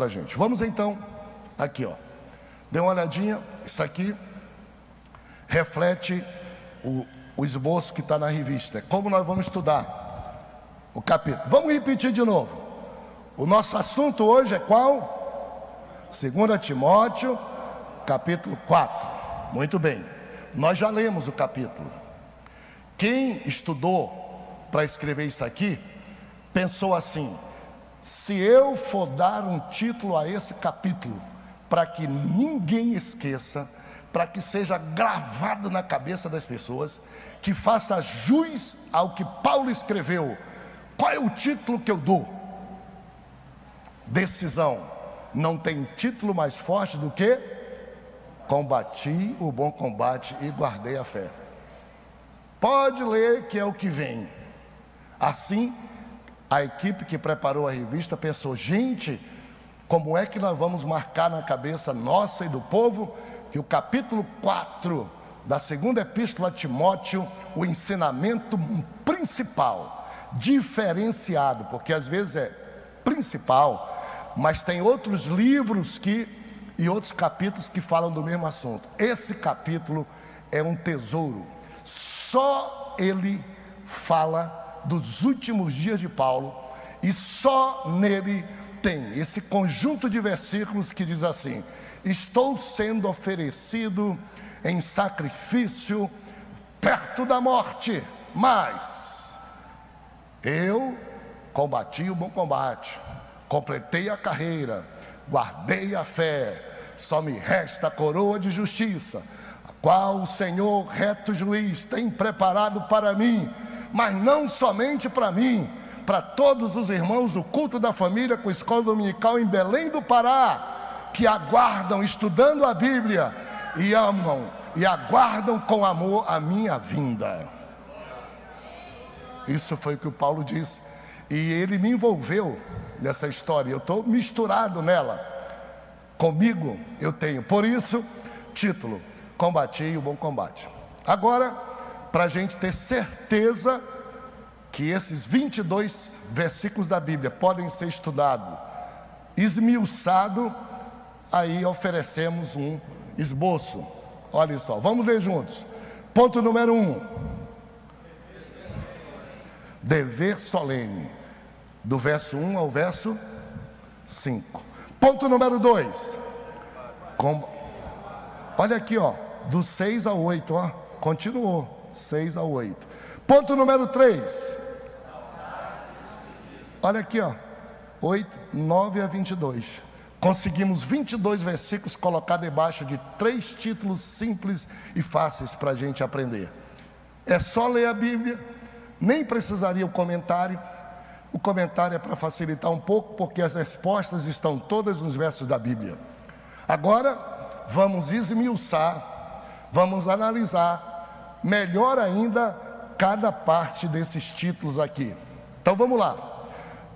para a gente. Vamos então, aqui ó, dê uma olhadinha, isso aqui reflete o, o esboço que está na revista. É como nós vamos estudar o capítulo. Vamos repetir de novo. O nosso assunto hoje é qual? 2 Timóteo, capítulo 4. Muito bem. Nós já lemos o capítulo. Quem estudou para escrever isso aqui, pensou assim: se eu for dar um título a esse capítulo, para que ninguém esqueça, para que seja gravado na cabeça das pessoas, que faça jus ao que Paulo escreveu. Qual é o título que eu dou? Decisão. Não tem título mais forte do que combati o bom combate e guardei a fé. Pode ler que é o que vem. Assim, a equipe que preparou a revista pensou: gente, como é que nós vamos marcar na cabeça nossa e do povo que o capítulo 4 da segunda epístola a Timóteo, o ensinamento principal, diferenciado, porque às vezes é principal, mas tem outros livros que e outros capítulos que falam do mesmo assunto. Esse capítulo é um tesouro. Só ele fala dos últimos dias de Paulo e só nele tem esse conjunto de versículos que diz assim: estou sendo oferecido em sacrifício perto da morte, mas eu combati o bom combate, completei a carreira, guardei a fé, só me resta a coroa de justiça, a qual o Senhor, reto juiz, tem preparado para mim, mas não somente para mim, para todos os irmãos do culto da família com escola dominical em Belém do Pará que aguardam estudando a Bíblia e amam e aguardam com amor a minha vinda. Isso foi o que o Paulo disse. E ele me envolveu nessa história. Eu estou misturado nela. Comigo eu tenho. Por isso, título: Combati o bom combate. Agora, para a gente ter certeza que esses 22 versículos da Bíblia podem ser estudados, esmiuçado aí oferecemos um esboço. Olha só, vamos ler juntos. Ponto número um: dever solene, do verso 1 ao verso 5. Ponto número 2. Com... Olha aqui, ó, do 6 ao 8, ó, continuou, 6 ao 8. Ponto número 3. Olha aqui, ó, 8, 9 a 22 conseguimos 22 versículos colocar debaixo de três títulos simples e fáceis para a gente aprender. É só ler a Bíblia, nem precisaria o comentário. O comentário é para facilitar um pouco, porque as respostas estão todas nos versos da Bíblia. Agora, vamos esmiuçar, vamos analisar melhor ainda cada parte desses títulos aqui. Então vamos lá.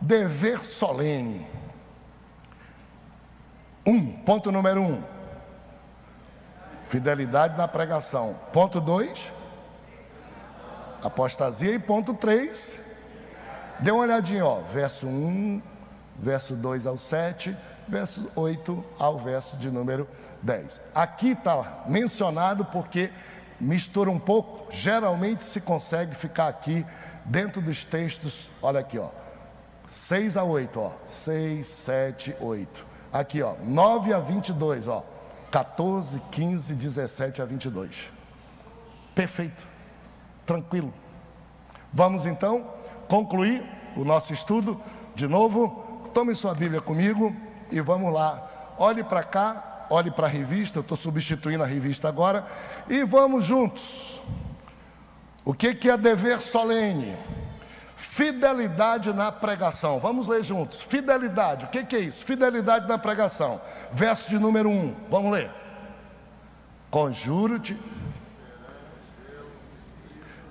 Dever solene. Um, ponto número um. Fidelidade na pregação. Ponto dois. Apostasia. E ponto três. Dê uma olhadinha, ó. Verso 1, verso 2 ao 7, verso 8 ao verso de número 10. Aqui está mencionado porque mistura um pouco. Geralmente se consegue ficar aqui dentro dos textos. Olha aqui, ó. 6 a 8, ó. 6, 7, 8. Aqui, ó, 9 a 22, ó. 14, 15, 17 a 22. Perfeito. Tranquilo. Vamos então concluir o nosso estudo de novo. Tome sua Bíblia comigo e vamos lá. Olhe para cá, olhe para a revista, eu estou substituindo a revista agora. E vamos juntos. O que, que é dever solene? Fidelidade na pregação. Vamos ler juntos. Fidelidade. O que, que é isso? Fidelidade na pregação. Verso de número 1. Um. Vamos ler. Conjuro-te.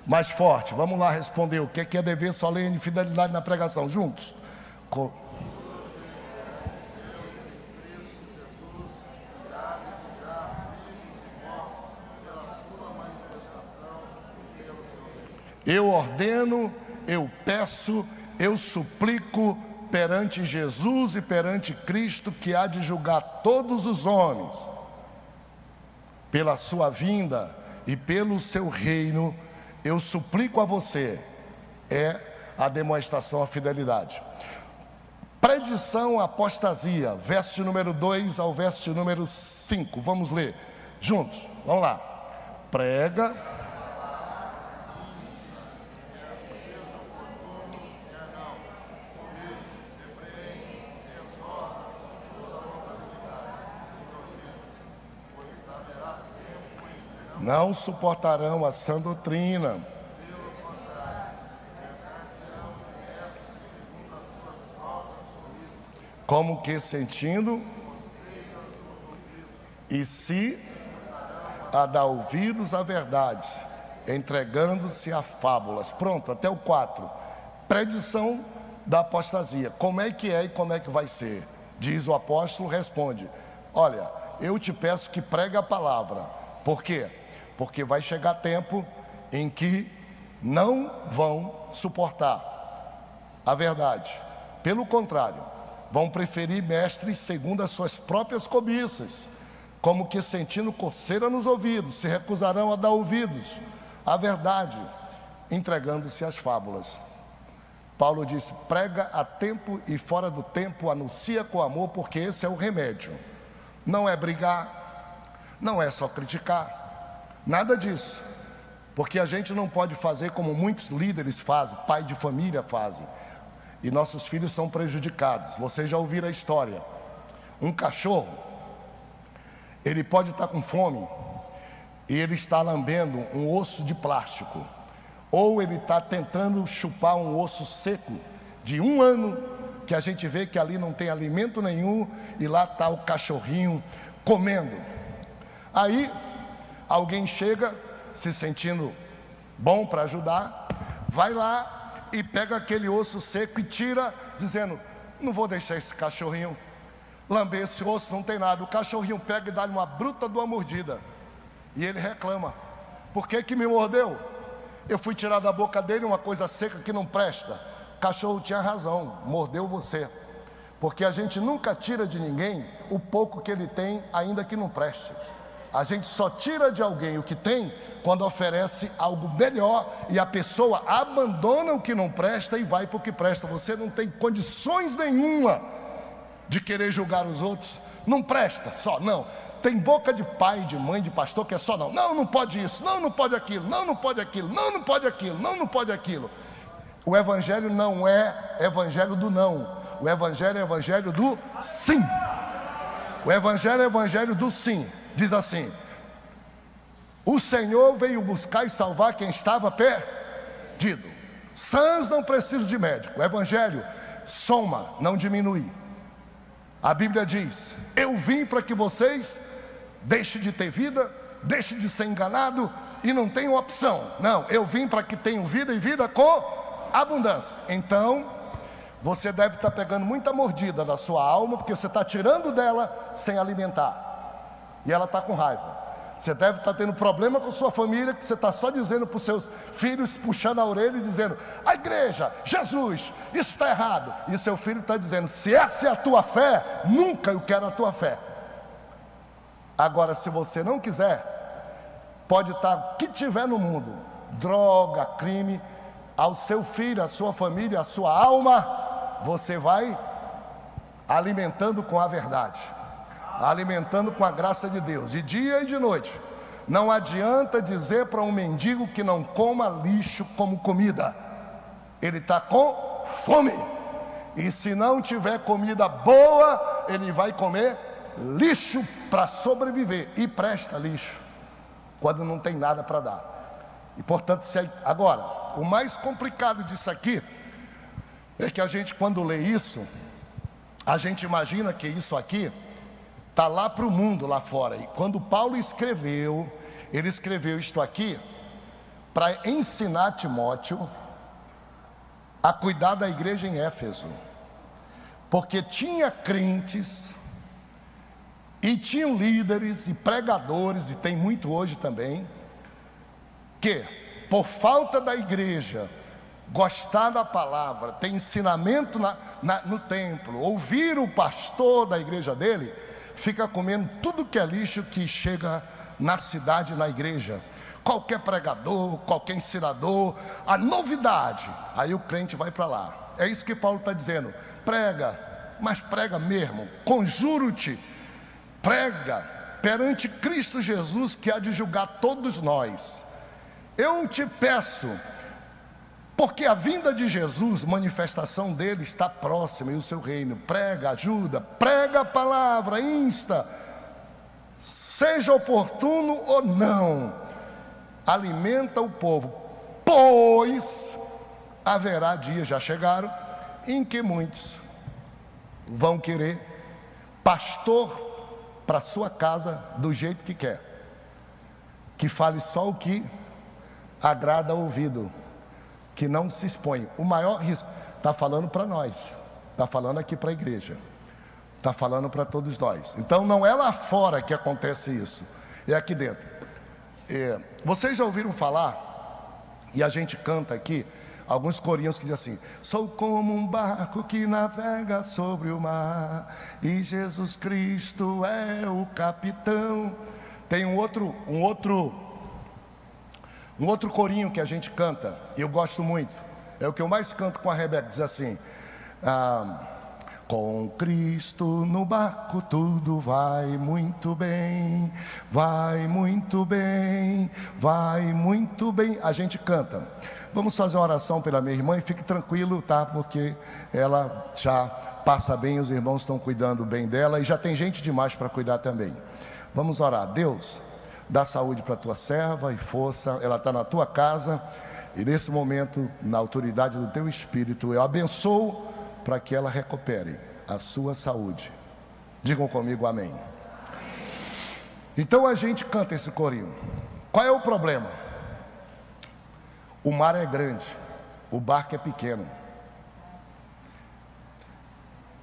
Mais forte. Vamos lá responder. O que, que é dever solene fidelidade na pregação? Juntos. Con... Eu ordeno eu peço, eu suplico perante Jesus e perante Cristo, que há de julgar todos os homens, pela sua vinda e pelo seu reino, eu suplico a você, é a demonstração à fidelidade. Predição apostasia, verso número 2 ao verso número 5. Vamos ler juntos. Vamos lá. Prega não suportarão a sã doutrina. Como que sentindo e se a dar ouvidos à verdade, entregando-se a fábulas. Pronto, até o 4. Predição da apostasia. Como é que é e como é que vai ser? Diz o apóstolo, responde: Olha, eu te peço que pregue a palavra. Por quê? Porque vai chegar tempo em que não vão suportar a verdade. Pelo contrário, vão preferir mestres segundo as suas próprias cobiças, como que sentindo coceira nos ouvidos, se recusarão a dar ouvidos à verdade, entregando-se às fábulas. Paulo disse: prega a tempo e fora do tempo, anuncia com amor, porque esse é o remédio. Não é brigar, não é só criticar, Nada disso. Porque a gente não pode fazer como muitos líderes fazem, pai de família fazem. E nossos filhos são prejudicados. Vocês já ouviram a história. Um cachorro, ele pode estar com fome e ele está lambendo um osso de plástico. Ou ele está tentando chupar um osso seco de um ano, que a gente vê que ali não tem alimento nenhum, e lá está o cachorrinho comendo. Aí Alguém chega se sentindo bom para ajudar, vai lá e pega aquele osso seco e tira, dizendo: Não vou deixar esse cachorrinho lamber esse osso, não tem nada. O cachorrinho pega e dá-lhe uma bruta de uma mordida. E ele reclama: Por que, que me mordeu? Eu fui tirar da boca dele uma coisa seca que não presta. O cachorro tinha razão, mordeu você. Porque a gente nunca tira de ninguém o pouco que ele tem, ainda que não preste. A gente só tira de alguém o que tem quando oferece algo melhor e a pessoa abandona o que não presta e vai para o que presta. Você não tem condições nenhuma de querer julgar os outros. Não presta só, não. Tem boca de pai, de mãe, de pastor que é só não. Não, não pode isso. Não, não pode aquilo. Não, não pode aquilo. Não, não pode aquilo. Não, não pode aquilo. O evangelho não é evangelho do não. O evangelho é evangelho do sim. O evangelho é evangelho do sim diz assim: O Senhor veio buscar e salvar quem estava perdido. Sãs não precisam de médico. O Evangelho soma, não diminui. A Bíblia diz: Eu vim para que vocês deixem de ter vida, deixem de ser enganado e não tenham opção. Não, eu vim para que tenham vida e vida com abundância. Então, você deve estar pegando muita mordida da sua alma, porque você está tirando dela sem alimentar e ela está com raiva. Você deve estar tá tendo problema com sua família, que você está só dizendo para os seus filhos, puxando a orelha e dizendo: a igreja, Jesus, isso está errado. E seu filho está dizendo: se essa é a tua fé, nunca eu quero a tua fé. Agora, se você não quiser, pode estar tá, o que tiver no mundo droga, crime ao seu filho, à sua família, à sua alma, você vai alimentando com a verdade alimentando com a graça de Deus, de dia e de noite. Não adianta dizer para um mendigo que não coma lixo como comida, ele está com fome. E se não tiver comida boa, ele vai comer lixo para sobreviver. E presta lixo, quando não tem nada para dar. E portanto, se agora, o mais complicado disso aqui é que a gente, quando lê isso, a gente imagina que isso aqui Está lá para o mundo lá fora. E quando Paulo escreveu, ele escreveu isto aqui para ensinar Timóteo a cuidar da igreja em Éfeso. Porque tinha crentes e tinham líderes e pregadores, e tem muito hoje também, que, por falta da igreja gostar da palavra, ter ensinamento na, na, no templo, ouvir o pastor da igreja dele, fica comendo tudo que é lixo que chega na cidade, na igreja. Qualquer pregador, qualquer ensinador, a novidade, aí o crente vai para lá. É isso que Paulo está dizendo. Prega, mas prega mesmo, conjuro-te, prega perante Cristo Jesus que há de julgar todos nós. Eu te peço, porque a vinda de Jesus, manifestação dele está próxima e o seu reino. Prega, ajuda, prega a palavra, insta, seja oportuno ou não, alimenta o povo, pois haverá dias, já chegaram, em que muitos vão querer pastor para sua casa do jeito que quer, que fale só o que agrada ao ouvido, que não se expõe. O maior risco está falando para nós, está falando aqui para a igreja, está falando para todos nós. Então não é lá fora que acontece isso, é aqui dentro. É, vocês já ouviram falar, e a gente canta aqui, Alguns corinhos que dizem assim: Sou como um barco que navega sobre o mar, e Jesus Cristo é o capitão. Tem um outro, um outro, um outro corinho que a gente canta, eu gosto muito. É o que eu mais canto com a Rebeca, diz assim: ah, com Cristo no barco tudo vai muito bem, vai muito bem, vai muito bem. A gente canta. Vamos fazer uma oração pela minha irmã e fique tranquilo, tá? Porque ela já passa bem, os irmãos estão cuidando bem dela e já tem gente demais para cuidar também. Vamos orar. Deus, dá saúde para a tua serva e força, ela está na tua casa e nesse momento, na autoridade do teu espírito, eu abençoo para que ela recupere a sua saúde. Digam comigo amém. Então a gente canta esse corinho. Qual é o problema? O mar é grande, o barco é pequeno.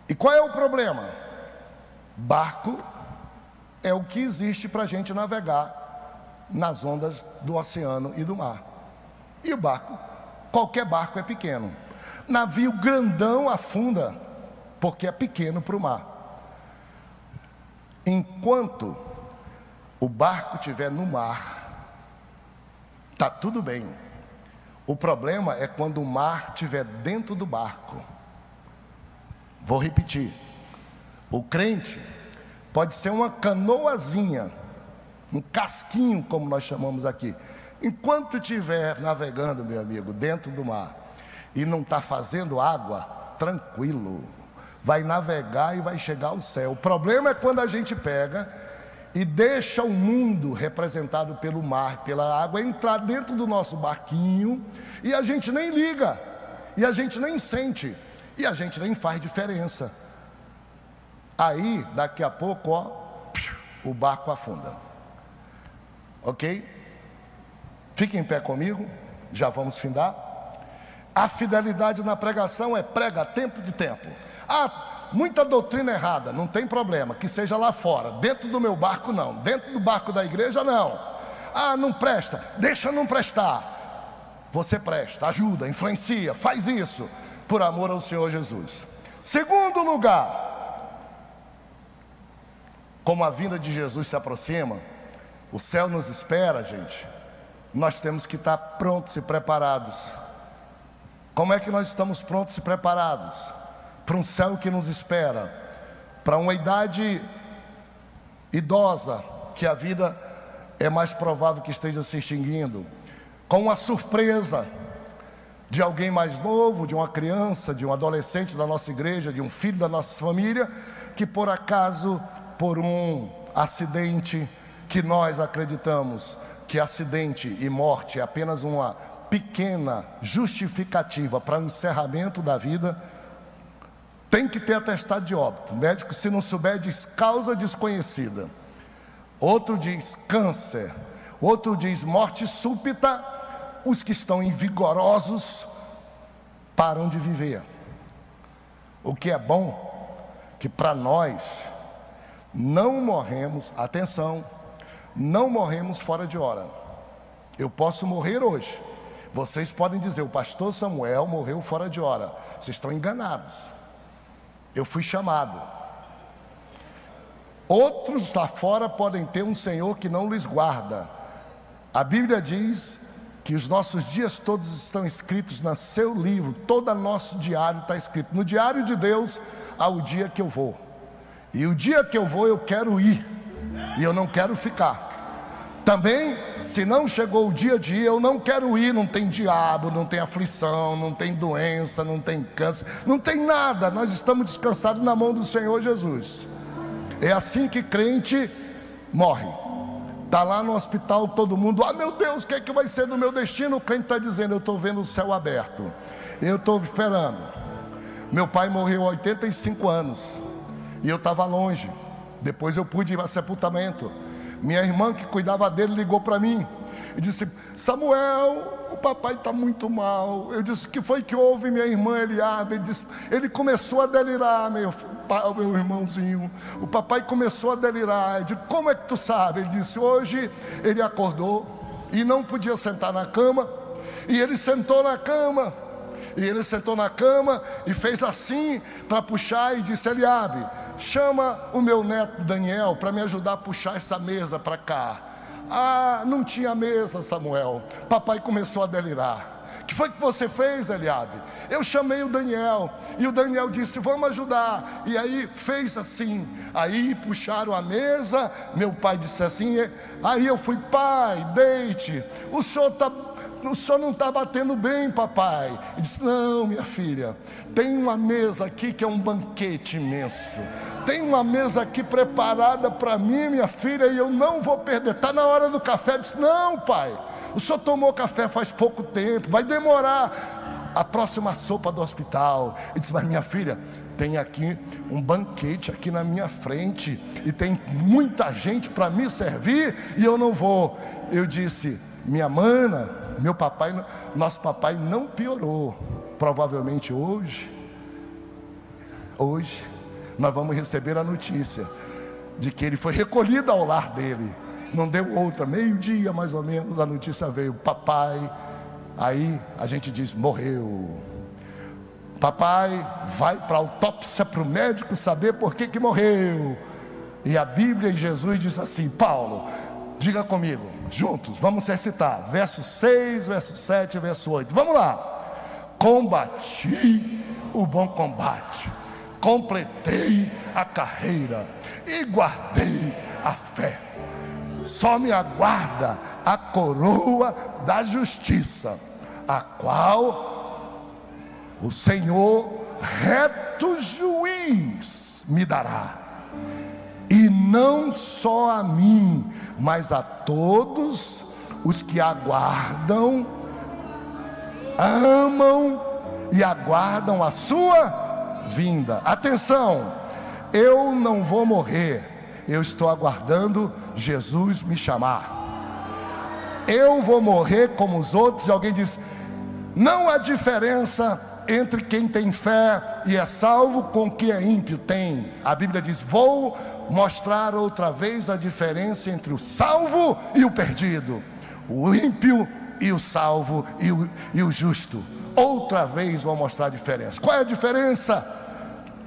E qual é o problema? Barco é o que existe para a gente navegar nas ondas do oceano e do mar. E o barco, qualquer barco é pequeno. Navio grandão afunda, porque é pequeno para o mar. Enquanto o barco estiver no mar, está tudo bem. O problema é quando o mar estiver dentro do barco. Vou repetir. O crente pode ser uma canoazinha, um casquinho, como nós chamamos aqui. Enquanto estiver navegando, meu amigo, dentro do mar e não está fazendo água, tranquilo, vai navegar e vai chegar ao céu. O problema é quando a gente pega e deixa o mundo representado pelo mar, pela água, entrar dentro do nosso barquinho e a gente nem liga, e a gente nem sente, e a gente nem faz diferença. Aí, daqui a pouco, ó, o barco afunda. Ok? Fique em pé comigo, já vamos findar. A fidelidade na pregação é prega tempo de tempo. Ah, muita doutrina errada, não tem problema, que seja lá fora. Dentro do meu barco, não. Dentro do barco da igreja, não. Ah, não presta, deixa não prestar. Você presta, ajuda, influencia, faz isso, por amor ao Senhor Jesus. Segundo lugar, como a vinda de Jesus se aproxima, o céu nos espera, gente. Nós temos que estar prontos e preparados. Como é que nós estamos prontos e preparados? para um céu que nos espera, para uma idade idosa, que a vida é mais provável que esteja se extinguindo, com uma surpresa de alguém mais novo, de uma criança, de um adolescente da nossa igreja, de um filho da nossa família, que por acaso, por um acidente, que nós acreditamos que acidente e morte é apenas uma pequena justificativa para o encerramento da vida, tem que ter atestado de óbito. O médico, se não souber, diz causa desconhecida. Outro diz câncer. Outro diz morte súbita. Os que estão invigorosos param de viver. O que é bom, que para nós não morremos, atenção, não morremos fora de hora. Eu posso morrer hoje, Vocês podem dizer, o pastor Samuel morreu fora de hora. Vocês estão enganados. Eu fui chamado. Outros lá fora podem ter um Senhor que não lhes guarda. A Bíblia diz que os nossos dias todos estão escritos no seu livro, todo nosso diário está escrito. No diário de Deus há o dia que eu vou. E o dia que eu vou, eu quero ir. E eu não quero ficar. Também, se não chegou o dia de ir, eu não quero ir. Não tem diabo, não tem aflição, não tem doença, não tem câncer, não tem nada. Nós estamos descansados na mão do Senhor Jesus. É assim que crente morre. Está lá no hospital, todo mundo, ah meu Deus, o que é que vai ser do meu destino? O crente está dizendo, eu estou vendo o céu aberto. Eu estou esperando. Meu pai morreu aos 85 anos. E eu estava longe. Depois eu pude ir a sepultamento. Minha irmã que cuidava dele ligou para mim e disse: Samuel, o papai está muito mal. Eu disse: que foi que houve, minha irmã Eliabe? Ele disse: ele começou a delirar, meu, meu irmãozinho. O papai começou a delirar. Eu disse: como é que tu sabe? Ele disse: hoje ele acordou e não podia sentar na cama. E ele sentou na cama. E ele sentou na cama e fez assim para puxar e disse: Eliabe, chama o meu neto Daniel para me ajudar a puxar essa mesa para cá. Ah, não tinha mesa, Samuel. Papai começou a delirar. Que foi que você fez, Eliabe? Eu chamei o Daniel e o Daniel disse: Vamos ajudar. E aí fez assim. Aí puxaram a mesa. Meu pai disse assim. Aí eu fui, pai, deite. O senhor está o senhor não está batendo bem, papai. Ele disse: Não, minha filha, tem uma mesa aqui que é um banquete imenso. Tem uma mesa aqui preparada para mim, minha filha, e eu não vou perder. Está na hora do café. Ele disse: Não, pai, o senhor tomou café faz pouco tempo, vai demorar a próxima sopa do hospital. Ele disse: Mas minha filha, tem aqui um banquete aqui na minha frente e tem muita gente para me servir e eu não vou. Eu disse: Minha mana, meu papai, nosso papai não piorou. Provavelmente hoje, hoje, nós vamos receber a notícia de que ele foi recolhido ao lar dele. Não deu outra, meio-dia mais ou menos, a notícia veio: papai. Aí a gente diz: morreu. Papai vai para a autópsia para o médico saber por que, que morreu. E a Bíblia e Jesus diz assim: Paulo, Diga comigo, juntos, vamos recitar. Verso 6, verso 7, verso 8. Vamos lá. Combati o bom combate, completei a carreira e guardei a fé. Só me aguarda a coroa da justiça, a qual o Senhor, reto juiz, me dará e não só a mim, mas a todos os que aguardam, amam e aguardam a sua vinda. Atenção, eu não vou morrer, eu estou aguardando Jesus me chamar. Eu vou morrer como os outros, e alguém diz: não há diferença entre quem tem fé e é salvo com quem é ímpio. Tem. A Bíblia diz: vou mostrar outra vez a diferença entre o salvo e o perdido, o ímpio e o salvo e o, e o justo. Outra vez vou mostrar a diferença. Qual é a diferença?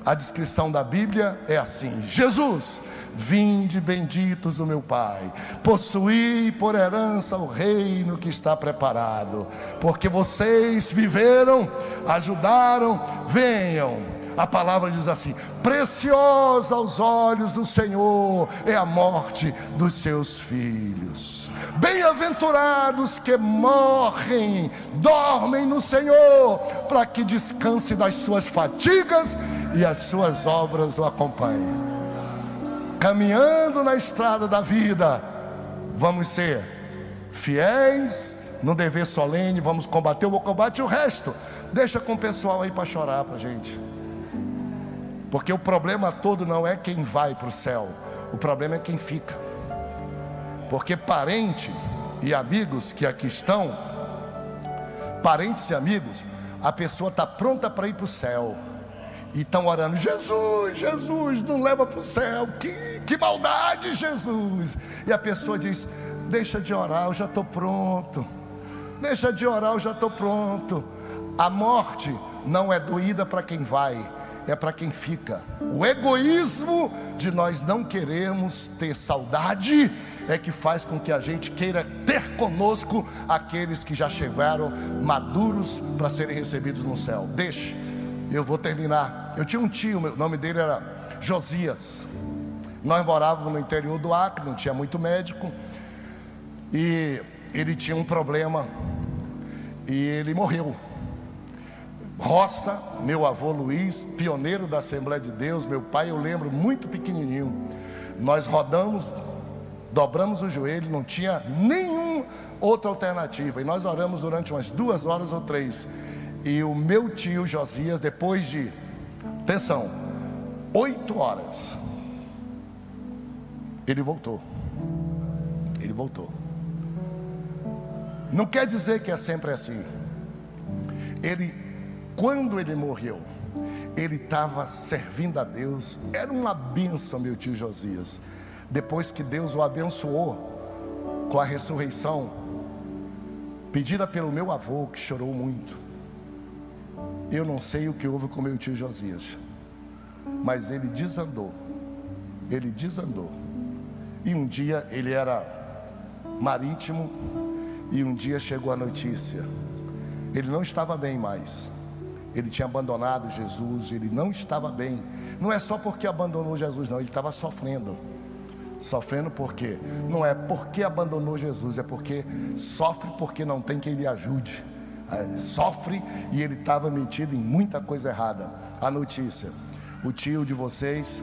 A descrição da Bíblia é assim: Jesus, vinde benditos do meu Pai, possuí por herança o reino que está preparado, porque vocês viveram, ajudaram, venham a palavra diz assim: preciosa aos olhos do Senhor é a morte dos seus filhos. Bem-aventurados que morrem, dormem no Senhor, para que descanse das suas fatigas e as suas obras o acompanhem. Caminhando na estrada da vida, vamos ser fiéis no dever solene, vamos combater o bom combate o resto. Deixa com o pessoal aí para chorar para gente. Porque o problema todo não é quem vai para o céu, o problema é quem fica. Porque parente e amigos que aqui estão, parentes e amigos, a pessoa está pronta para ir para o céu. E estão orando, Jesus, Jesus, não leva para o céu, que, que maldade, Jesus. E a pessoa diz: Deixa de orar, eu já estou pronto. Deixa de orar, eu já estou pronto. A morte não é doída para quem vai, é para quem fica. O egoísmo de nós não queremos ter saudade é que faz com que a gente queira ter conosco aqueles que já chegaram maduros para serem recebidos no céu. Deixe, eu vou terminar. Eu tinha um tio, o nome dele era Josias. Nós morávamos no interior do Acre, não tinha muito médico. E ele tinha um problema e ele morreu. Roça, meu avô Luiz, pioneiro da Assembleia de Deus, meu pai, eu lembro, muito pequenininho. Nós rodamos, dobramos o joelho, não tinha nenhuma outra alternativa. E nós oramos durante umas duas horas ou três. E o meu tio Josias, depois de, atenção, oito horas, ele voltou. Ele voltou. Não quer dizer que é sempre assim. Ele, quando ele morreu, ele estava servindo a Deus. Era uma bênção, meu tio Josias. Depois que Deus o abençoou com a ressurreição, pedida pelo meu avô, que chorou muito. Eu não sei o que houve com meu tio Josias, mas ele desandou. Ele desandou. E um dia ele era marítimo, e um dia chegou a notícia: ele não estava bem mais. Ele tinha abandonado Jesus, ele não estava bem. Não é só porque abandonou Jesus, não, ele estava sofrendo. Sofrendo porque não é porque abandonou Jesus, é porque sofre porque não tem quem lhe ajude. É, sofre e ele estava metido em muita coisa errada. A notícia: o tio de vocês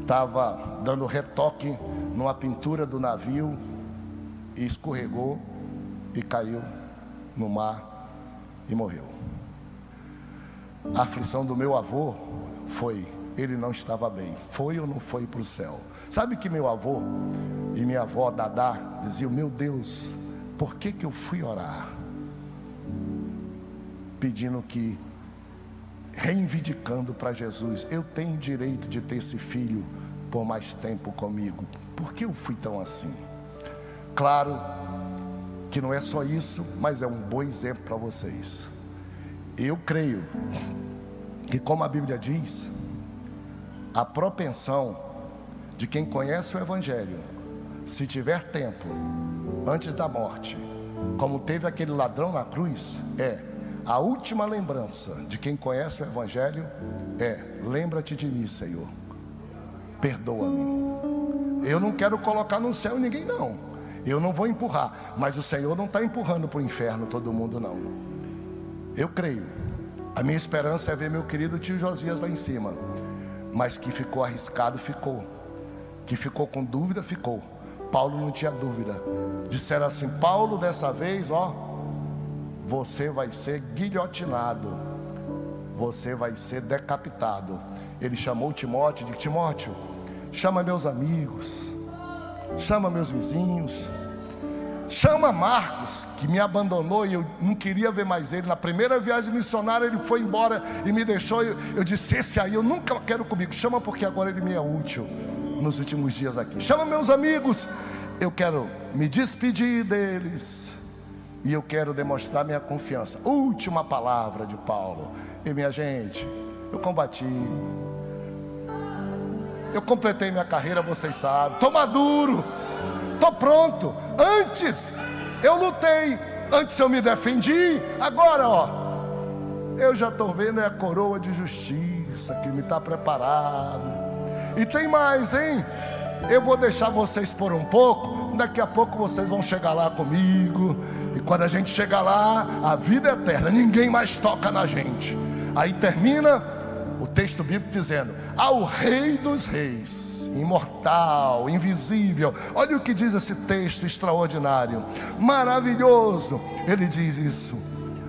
estava dando retoque numa pintura do navio e escorregou e caiu no mar e morreu. A aflição do meu avô foi, ele não estava bem, foi ou não foi para o céu. Sabe que meu avô e minha avó Dadá diziam: Meu Deus, por que, que eu fui orar? Pedindo que, reivindicando para Jesus, eu tenho direito de ter esse filho por mais tempo comigo. Por que eu fui tão assim? Claro que não é só isso, mas é um bom exemplo para vocês. Eu creio que, como a Bíblia diz, a propensão de quem conhece o Evangelho, se tiver tempo antes da morte, como teve aquele ladrão na cruz, é a última lembrança de quem conhece o Evangelho é: lembra-te de mim, Senhor, perdoa-me. Eu não quero colocar no céu ninguém, não. Eu não vou empurrar, mas o Senhor não está empurrando para o inferno todo mundo, não. Eu creio. A minha esperança é ver meu querido tio Josias lá em cima. Mas que ficou arriscado, ficou. Que ficou com dúvida, ficou. Paulo não tinha dúvida. Disseram assim: Paulo, dessa vez, ó, você vai ser guilhotinado. Você vai ser decapitado. Ele chamou Timóteo e disse: Timóteo, chama meus amigos chama meus vizinhos, chama Marcos, que me abandonou e eu não queria ver mais ele. Na primeira viagem missionária, ele foi embora e me deixou. Eu, eu disse: Esse aí eu nunca quero comigo. Chama porque agora ele me é útil nos últimos dias aqui. Chama meus amigos, eu quero me despedir deles e eu quero demonstrar minha confiança. Última palavra de Paulo. E minha gente, eu combati eu completei minha carreira, vocês sabem. Estou maduro. Estou pronto. Antes eu lutei. Antes eu me defendi. Agora, ó. Eu já estou vendo é a coroa de justiça que me está preparado. E tem mais, hein? Eu vou deixar vocês por um pouco. Daqui a pouco vocês vão chegar lá comigo. E quando a gente chegar lá, a vida é eterna. Ninguém mais toca na gente. Aí termina o texto bíblico dizendo: Ao Rei dos Reis, imortal, invisível. Olha o que diz esse texto extraordinário, maravilhoso. Ele diz isso: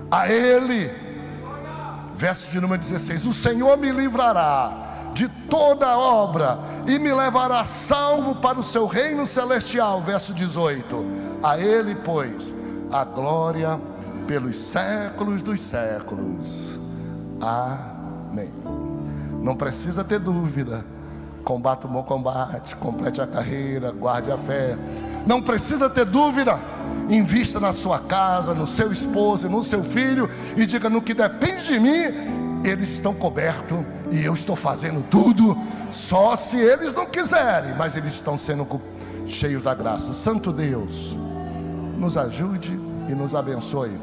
A Ele, verso de número 16: O Senhor me livrará de toda obra e me levará salvo para o seu reino celestial. Verso 18: A Ele, pois, a glória pelos séculos dos séculos. Amém. Não precisa ter dúvida. Combate o bom combate, complete a carreira, guarde a fé. Não precisa ter dúvida. Invista na sua casa, no seu esposo, no seu filho e diga: no que depende de mim, eles estão cobertos e eu estou fazendo tudo, só se eles não quiserem, mas eles estão sendo cheios da graça. Santo Deus, nos ajude e nos abençoe.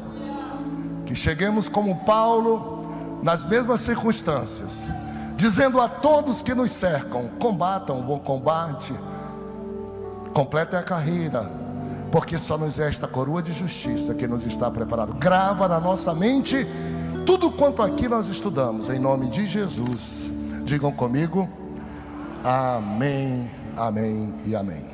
Que cheguemos como Paulo, nas mesmas circunstâncias, dizendo a todos que nos cercam: combatam o bom combate, completem a carreira, porque só nos é esta coroa de justiça que nos está preparado. Grava na nossa mente tudo quanto aqui nós estudamos, em nome de Jesus. Digam comigo: Amém, Amém e Amém.